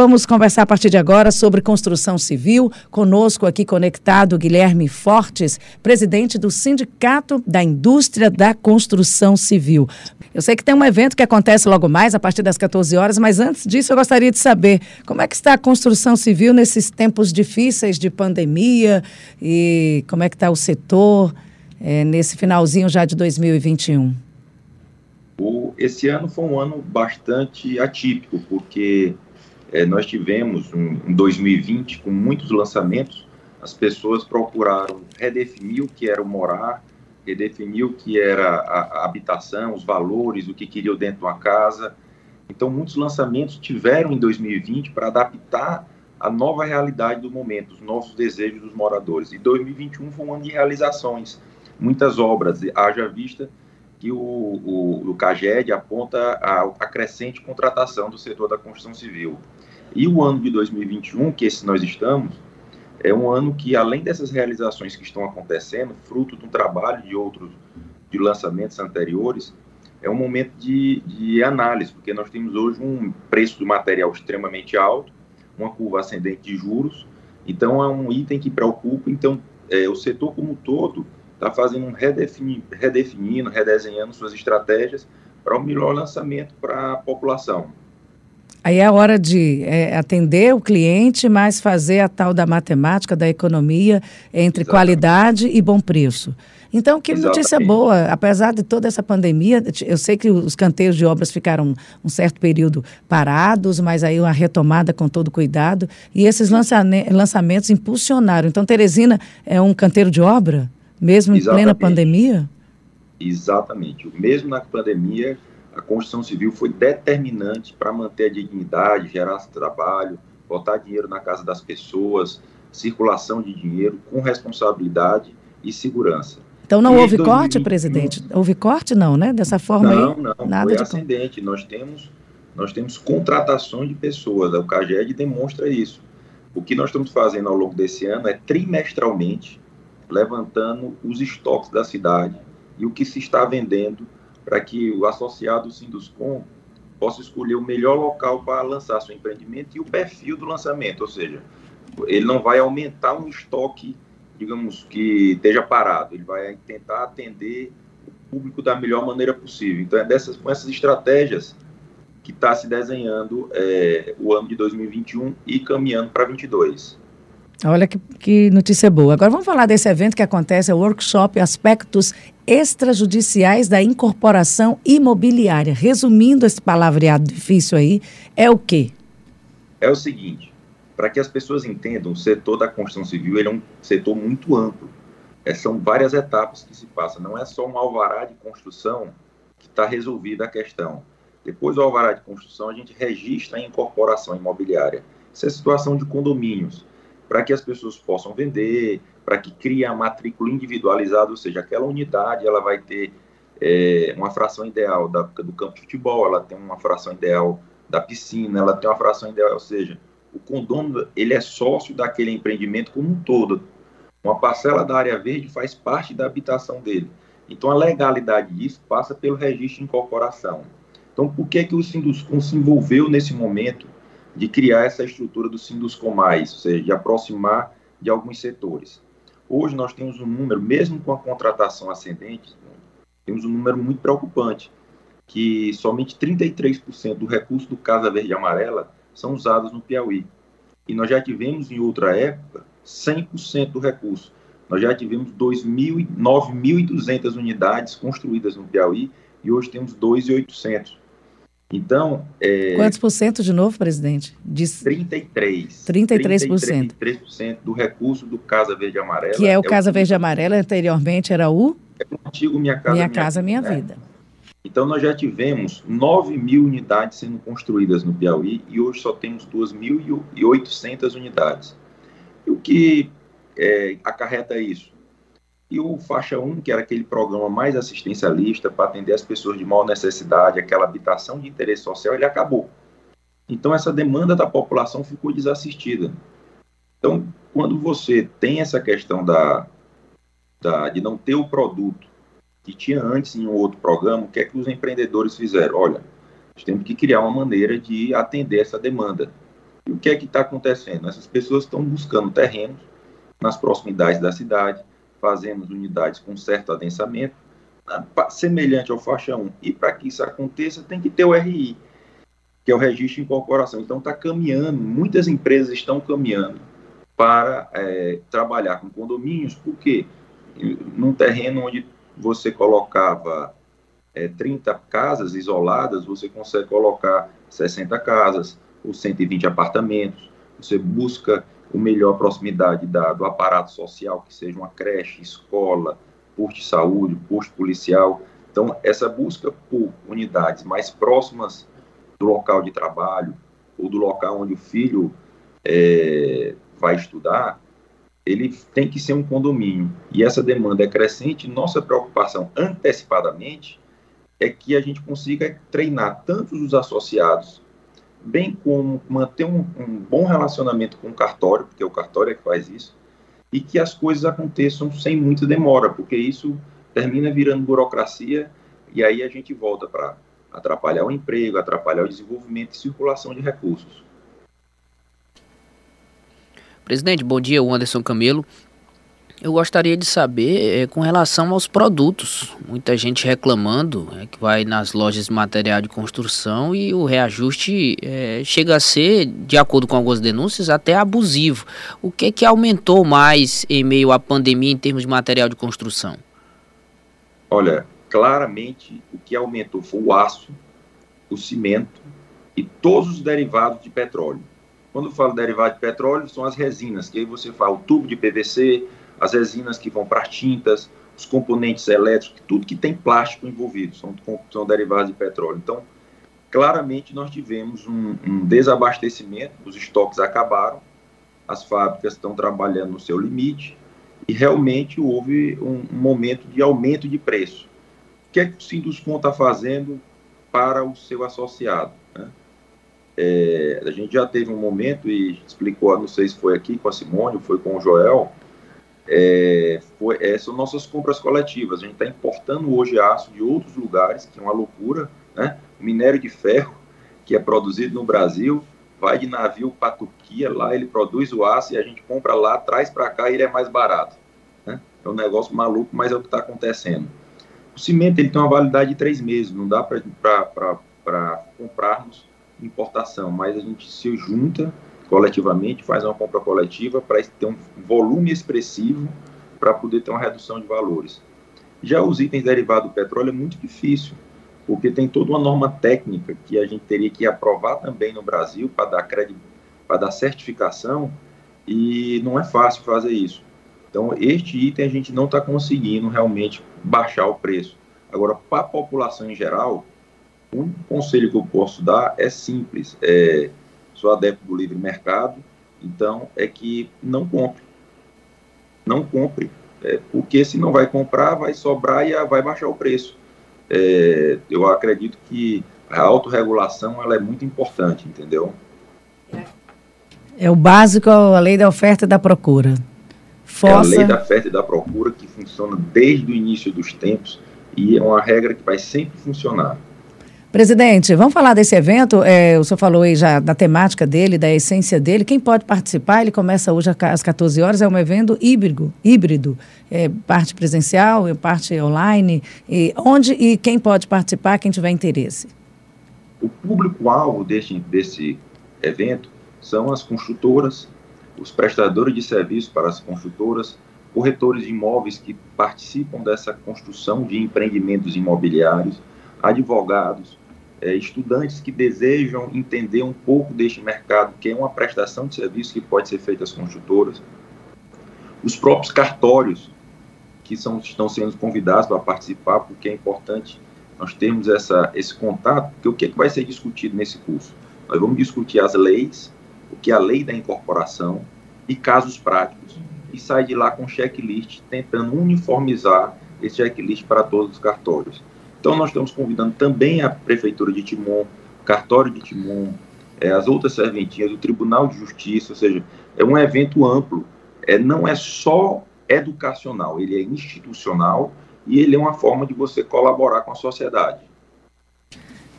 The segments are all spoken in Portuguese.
Vamos conversar a partir de agora sobre construção civil. Conosco aqui conectado Guilherme Fortes, presidente do Sindicato da Indústria da Construção Civil. Eu sei que tem um evento que acontece logo mais, a partir das 14 horas, mas antes disso eu gostaria de saber como é que está a construção civil nesses tempos difíceis de pandemia e como é que está o setor é, nesse finalzinho já de 2021. O, esse ano foi um ano bastante atípico, porque é, nós tivemos um, um 2020 com muitos lançamentos, as pessoas procuraram redefinir o que era o morar, redefinir o que era a, a habitação, os valores, o que queriam dentro de uma casa. Então, muitos lançamentos tiveram em 2020 para adaptar a nova realidade do momento, os novos desejos dos moradores. E 2021 foi um ano de realizações, muitas obras, haja vista que o, o, o CAGED aponta a, a crescente contratação do setor da construção civil. E o ano de 2021, que esse nós estamos, é um ano que, além dessas realizações que estão acontecendo, fruto de um trabalho de outros, de lançamentos anteriores, é um momento de, de análise, porque nós temos hoje um preço do material extremamente alto, uma curva ascendente de juros, então é um item que preocupa, então é, o setor como um todo está fazendo um redefini, redefinindo, redesenhando suas estratégias para o um melhor lançamento para a população. Aí é a hora de é, atender o cliente, mas fazer a tal da matemática, da economia entre Exatamente. qualidade e bom preço. Então, que Exatamente. notícia boa, apesar de toda essa pandemia, eu sei que os canteiros de obras ficaram um certo período parados, mas aí uma retomada com todo cuidado, e esses lançamentos impulsionaram. Então, Teresina é um canteiro de obra, mesmo em Exatamente. plena pandemia? Exatamente. Mesmo na pandemia, a construção civil foi determinante para manter a dignidade, gerar trabalho, botar dinheiro na casa das pessoas, circulação de dinheiro com responsabilidade e segurança. Então não e houve 2021, corte, presidente? Houve corte não, né? Dessa forma não, aí? Não, não, nada foi de ascendente. Nós temos, nós temos contratação de pessoas, o CAGED demonstra isso. O que nós estamos fazendo ao longo desse ano é trimestralmente levantando os estoques da cidade e o que se está vendendo para que o associado Sinduscom possa escolher o melhor local para lançar seu empreendimento e o perfil do lançamento, ou seja, ele não vai aumentar um estoque, digamos, que esteja parado, ele vai tentar atender o público da melhor maneira possível. Então, é dessas, com essas estratégias que está se desenhando é, o ano de 2021 e caminhando para 2022. Olha que, que, notícia boa. Agora vamos falar desse evento que acontece, o workshop Aspectos Extrajudiciais da Incorporação Imobiliária. Resumindo esse palavreado difícil aí, é o quê? É o seguinte, para que as pessoas entendam, o setor da construção civil é um setor muito amplo. É, são várias etapas que se passam, não é só um alvará de construção que está resolvida a questão. Depois do alvará de construção, a gente registra a incorporação imobiliária. Isso é situação de condomínios para que as pessoas possam vender, para que crie a matrícula individualizada, ou seja, aquela unidade ela vai ter é, uma fração ideal da, do campo de futebol, ela tem uma fração ideal da piscina, ela tem uma fração ideal, ou seja, o condomínio ele é sócio daquele empreendimento como um todo. Uma parcela da área verde faz parte da habitação dele. Então a legalidade disso passa pelo registro de incorporação. Então por que que o Sinduscom se envolveu nesse momento de criar essa estrutura do Sinduscomais, ou seja, de aproximar de alguns setores. Hoje nós temos um número, mesmo com a contratação ascendente, temos um número muito preocupante, que somente 33% do recurso do Casa Verde e Amarela são usados no Piauí. E nós já tivemos em outra época 100% do recurso. Nós já tivemos 9.200 unidades construídas no Piauí e hoje temos 2.800. Então. É, Quantos por cento de novo, presidente? Diz... 33. 33%. 33% do recurso do Casa Verde Amarela. Que é o é Casa o Verde Amarela, anteriormente era o? É o antigo Minha Casa Minha, minha Casa Minha Vida. vida. Então, nós já tivemos 9 mil unidades sendo construídas no Piauí e hoje só temos 2.800 unidades. E o que é, acarreta isso? E o Faixa 1, que era aquele programa mais assistencialista para atender as pessoas de maior necessidade, aquela habitação de interesse social, ele acabou. Então, essa demanda da população ficou desassistida. Então, quando você tem essa questão da, da, de não ter o produto que tinha antes em um outro programa, o que é que os empreendedores fizeram? Olha, nós temos que criar uma maneira de atender essa demanda. E o que é que está acontecendo? Essas pessoas estão buscando terrenos nas proximidades da cidade, fazendo unidades com certo adensamento, semelhante ao faixa 1. E para que isso aconteça, tem que ter o RI, que é o registro de incorporação. Então está caminhando, muitas empresas estão caminhando para é, trabalhar com condomínios, porque num terreno onde você colocava é, 30 casas isoladas, você consegue colocar 60 casas ou 120 apartamentos. Você busca o melhor proximidade da, do aparato social, que seja uma creche, escola, posto de saúde, posto policial. Então, essa busca por unidades mais próximas do local de trabalho ou do local onde o filho é, vai estudar, ele tem que ser um condomínio. E essa demanda é crescente. Nossa preocupação antecipadamente é que a gente consiga treinar tanto os associados, bem como manter um, um bom relacionamento com o cartório, porque o cartório é que faz isso, e que as coisas aconteçam sem muita demora, porque isso termina virando burocracia e aí a gente volta para atrapalhar o emprego, atrapalhar o desenvolvimento e circulação de recursos. Presidente, bom dia, o Anderson Camelo. Eu gostaria de saber é, com relação aos produtos. Muita gente reclamando é, que vai nas lojas de material de construção e o reajuste é, chega a ser, de acordo com algumas denúncias, até abusivo. O que é que aumentou mais em meio à pandemia em termos de material de construção? Olha, claramente o que aumentou foi o aço, o cimento e todos os derivados de petróleo. Quando eu falo derivado de petróleo, são as resinas, que aí você fala o tubo de PVC, as resinas que vão para as tintas, os componentes elétricos, tudo que tem plástico envolvido, são, são derivados de petróleo. Então, claramente nós tivemos um, um desabastecimento, os estoques acabaram, as fábricas estão trabalhando no seu limite e realmente houve um, um momento de aumento de preço. O que é que o Sinduscon está fazendo para o seu associado? Né? É, a gente já teve um momento e explicou, não sei se foi aqui com a Simone ou foi com o Joel, é, foi, é, são nossas compras coletivas. A gente está importando hoje aço de outros lugares, que é uma loucura. Né? O minério de ferro, que é produzido no Brasil, vai de navio para a Turquia, lá ele produz o aço e a gente compra lá, traz para cá e ele é mais barato. Né? É um negócio maluco, mas é o que está acontecendo. O cimento ele tem uma validade de três meses, não dá para comprarmos importação, mas a gente se junta coletivamente, faz uma compra coletiva para ter um volume expressivo para poder ter uma redução de valores. Já os itens derivados do petróleo é muito difícil, porque tem toda uma norma técnica que a gente teria que aprovar também no Brasil para dar crédito, para dar certificação, e não é fácil fazer isso. Então, este item a gente não está conseguindo realmente baixar o preço. Agora, para a população em geral, um conselho que eu posso dar é simples. É, sou adepto do livre mercado, então é que não compre. Não compre, é, porque se não vai comprar, vai sobrar e vai baixar o preço. É, eu acredito que a autorregulação ela é muito importante, entendeu? É o básico, a lei da oferta e da procura. Força... É a lei da oferta e da procura que funciona desde o início dos tempos e é uma regra que vai sempre funcionar. Presidente, vamos falar desse evento. É, o senhor falou aí já da temática dele, da essência dele. Quem pode participar? Ele começa hoje às 14 horas. É um evento híbrido, híbrido é, parte presencial, é parte online. E onde e quem pode participar? Quem tiver interesse. O público-alvo desse evento são as construtoras, os prestadores de serviços para as construtoras, corretores de imóveis que participam dessa construção de empreendimentos imobiliários, advogados, é, estudantes que desejam entender um pouco deste mercado, que é uma prestação de serviço que pode ser feita às construtoras, os próprios cartórios, que são, estão sendo convidados para participar, porque é importante nós termos essa, esse contato, porque o que, é que vai ser discutido nesse curso? Nós vamos discutir as leis, o que é a lei da incorporação e casos práticos, e sair de lá com checklist, tentando uniformizar esse checklist para todos os cartórios. Então, nós estamos convidando também a Prefeitura de Timon, Cartório de Timon, é, as outras serventinhas, o Tribunal de Justiça, ou seja, é um evento amplo, é, não é só educacional, ele é institucional e ele é uma forma de você colaborar com a sociedade.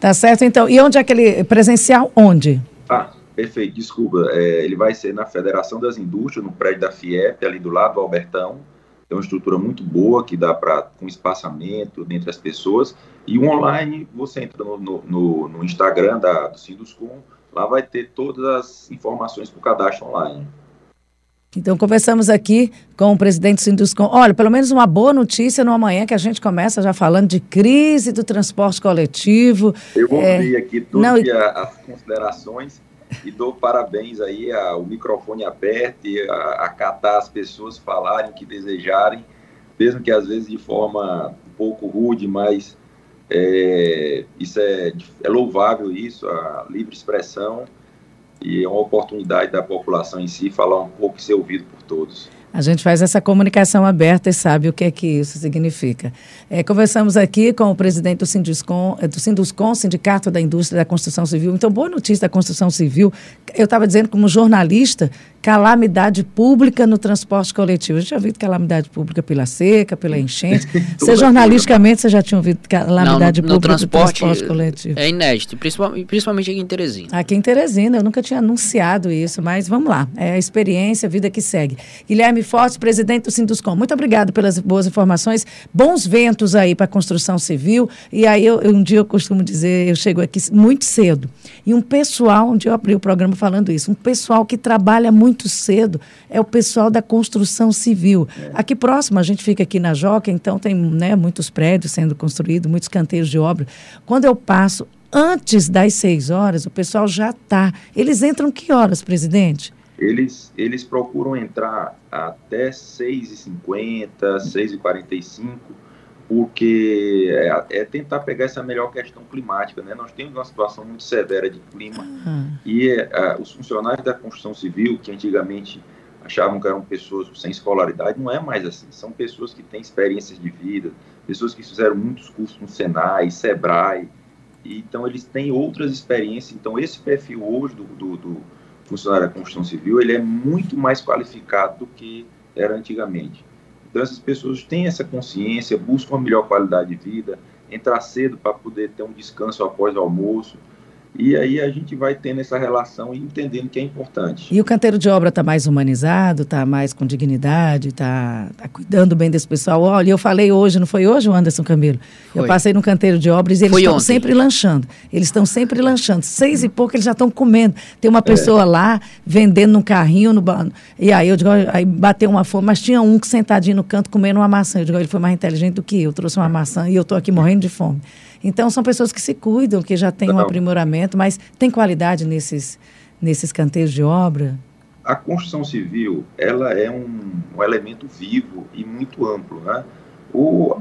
Tá certo, então. E onde é aquele presencial? Onde? Ah, Perfeito, desculpa. É, ele vai ser na Federação das Indústrias, no prédio da FIEP, ali do lado do Albertão. Tem uma estrutura muito boa que dá para com espaçamento entre as pessoas. E o online, você entra no, no, no Instagram da, do Sinduscom, lá vai ter todas as informações para o cadastro online. Então, conversamos aqui com o presidente do Sinduscom. Olha, pelo menos uma boa notícia no amanhã, que a gente começa já falando de crise do transporte coletivo. Eu vou é... aqui todas as considerações e dou parabéns aí ao microfone aberto e a, a catar as pessoas falarem que desejarem, mesmo que às vezes de forma um pouco rude, mas é, isso é, é louvável isso, a livre expressão e é uma oportunidade da população em si falar um pouco e ser ouvido por todos. A gente faz essa comunicação aberta e sabe o que é que isso significa. É, conversamos aqui com o presidente do Sinduscom, é, do Sinduscom, Sindicato da Indústria da Construção Civil. Então, boa notícia da construção civil. Eu estava dizendo, como jornalista, calamidade pública no transporte coletivo. A gente já viu calamidade pública pela seca, pela enchente. você, jornalisticamente, você já tinha ouvido calamidade Não, no, no pública transporte, no transporte coletivo? É inédito, principalmente, principalmente aqui em Teresina. Aqui em Teresina, eu nunca tinha anunciado isso, mas vamos lá. É a experiência, a vida que segue. Guilherme Forte, presidente do Sinduscom. Muito obrigado pelas boas informações. Bons ventos aí para a construção civil. E aí, eu, um dia eu costumo dizer, eu chego aqui muito cedo. E um pessoal, onde eu abri o programa falando isso, um pessoal que trabalha muito cedo é o pessoal da construção civil. É. Aqui próximo, a gente fica aqui na Joca, então tem né, muitos prédios sendo construídos, muitos canteiros de obra. Quando eu passo antes das seis horas, o pessoal já está. Eles entram que horas, presidente? Eles, eles procuram entrar até 6h50, 6h45, porque é, é, tentar pegar essa melhor questão climática. Né? Nós temos uma situação muito severa de clima uhum. e é, os funcionários da construção civil, que antigamente achavam que eram pessoas sem escolaridade, não é mais assim. São pessoas que têm experiências de vida, pessoas que fizeram muitos cursos no Senai, Sebrae, e, então eles têm outras experiências. Então esse perfil hoje do, do, do funcionário da construção civil, ele é muito mais qualificado do que era antigamente. Então, essas pessoas têm essa consciência, buscam uma melhor qualidade de vida, entrar cedo para poder ter um descanso após o almoço, e aí a gente vai tendo essa relação e entendendo que é importante. E o canteiro de obra está mais humanizado, está mais com dignidade, está tá cuidando bem desse pessoal. Olha, eu falei hoje, não foi hoje, o Anderson Camilo? Foi. Eu passei no canteiro de obras e eles estão sempre lanchando. Eles estão sempre lanchando. Seis e pouco eles já estão comendo. Tem uma pessoa é. lá vendendo num carrinho, no, e aí eu digo, aí bateu uma fome, mas tinha um que sentadinho no canto comendo uma maçã. Eu digo, ele foi mais inteligente do que eu, trouxe uma maçã e eu estou aqui morrendo de fome. Então, são pessoas que se cuidam, que já têm um aprimoramento, mas tem qualidade nesses, nesses canteiros de obra? A construção civil, ela é um, um elemento vivo e muito amplo, né? O,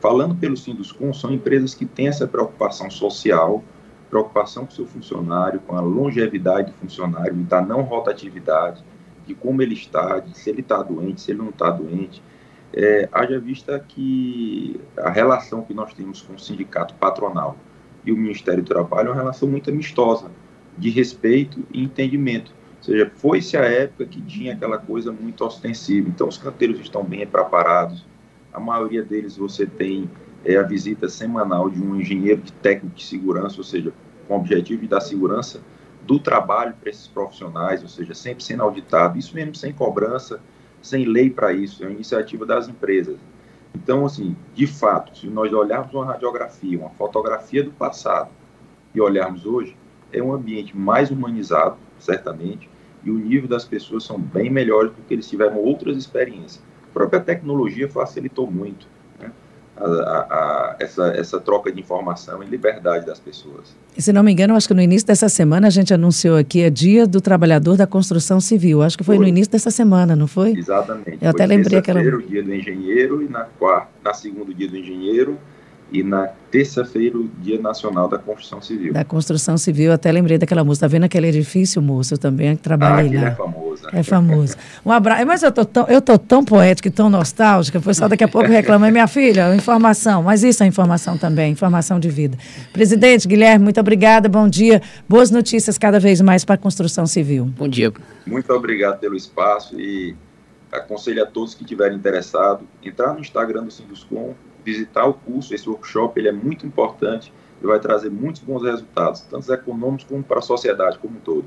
falando pelo Sinduscom, são empresas que têm essa preocupação social, preocupação com o seu funcionário, com a longevidade do funcionário, da não rotatividade, de como ele está, de se ele está doente, se ele não está doente, é, haja vista que a relação que nós temos com o sindicato patronal e o Ministério do Trabalho é uma relação muito amistosa, de respeito e entendimento. Ou seja, foi-se a época que tinha aquela coisa muito ostensiva. Então, os canteiros estão bem preparados. A maioria deles você tem é, a visita semanal de um engenheiro de técnico de segurança, ou seja, com o objetivo de dar segurança do trabalho para esses profissionais, ou seja, sempre sendo auditado. Isso mesmo sem cobrança, sem lei para isso, é uma iniciativa das empresas. Então, assim, de fato, se nós olharmos uma radiografia, uma fotografia do passado e olharmos hoje, é um ambiente mais humanizado, certamente, e o nível das pessoas são bem melhores porque eles tiveram outras experiências. A própria tecnologia facilitou muito a, a, essa, essa troca de informação e liberdade das pessoas. E, se não me engano, acho que no início dessa semana a gente anunciou aqui é Dia do Trabalhador da Construção Civil. Acho que foi, foi. no início dessa semana, não foi? Exatamente. Eu foi até lembrei aquela. o Dia do Engenheiro e na quarta, na segunda Dia do Engenheiro e na terça-feira o Dia Nacional da Construção Civil. Da Construção Civil, até lembrei daquela música. Tá vendo aquele edifício, moço? Eu também trabalhei ah, lá. é famoso. É famoso. Um abraço. Mas eu tô tão, eu tô tão poética e tão nostálgica, o pessoal daqui a pouco reclama, minha filha, informação, mas isso é informação também, informação de vida. Presidente Guilherme, muito obrigada, bom dia. Boas notícias cada vez mais para a construção civil. Bom dia. Muito obrigado pelo espaço e aconselho a todos que estiverem interessados, entrar no Instagram do Sinduscom, visitar o curso, esse workshop, ele é muito importante e vai trazer muitos bons resultados, tanto econômicos como para a sociedade como um todo.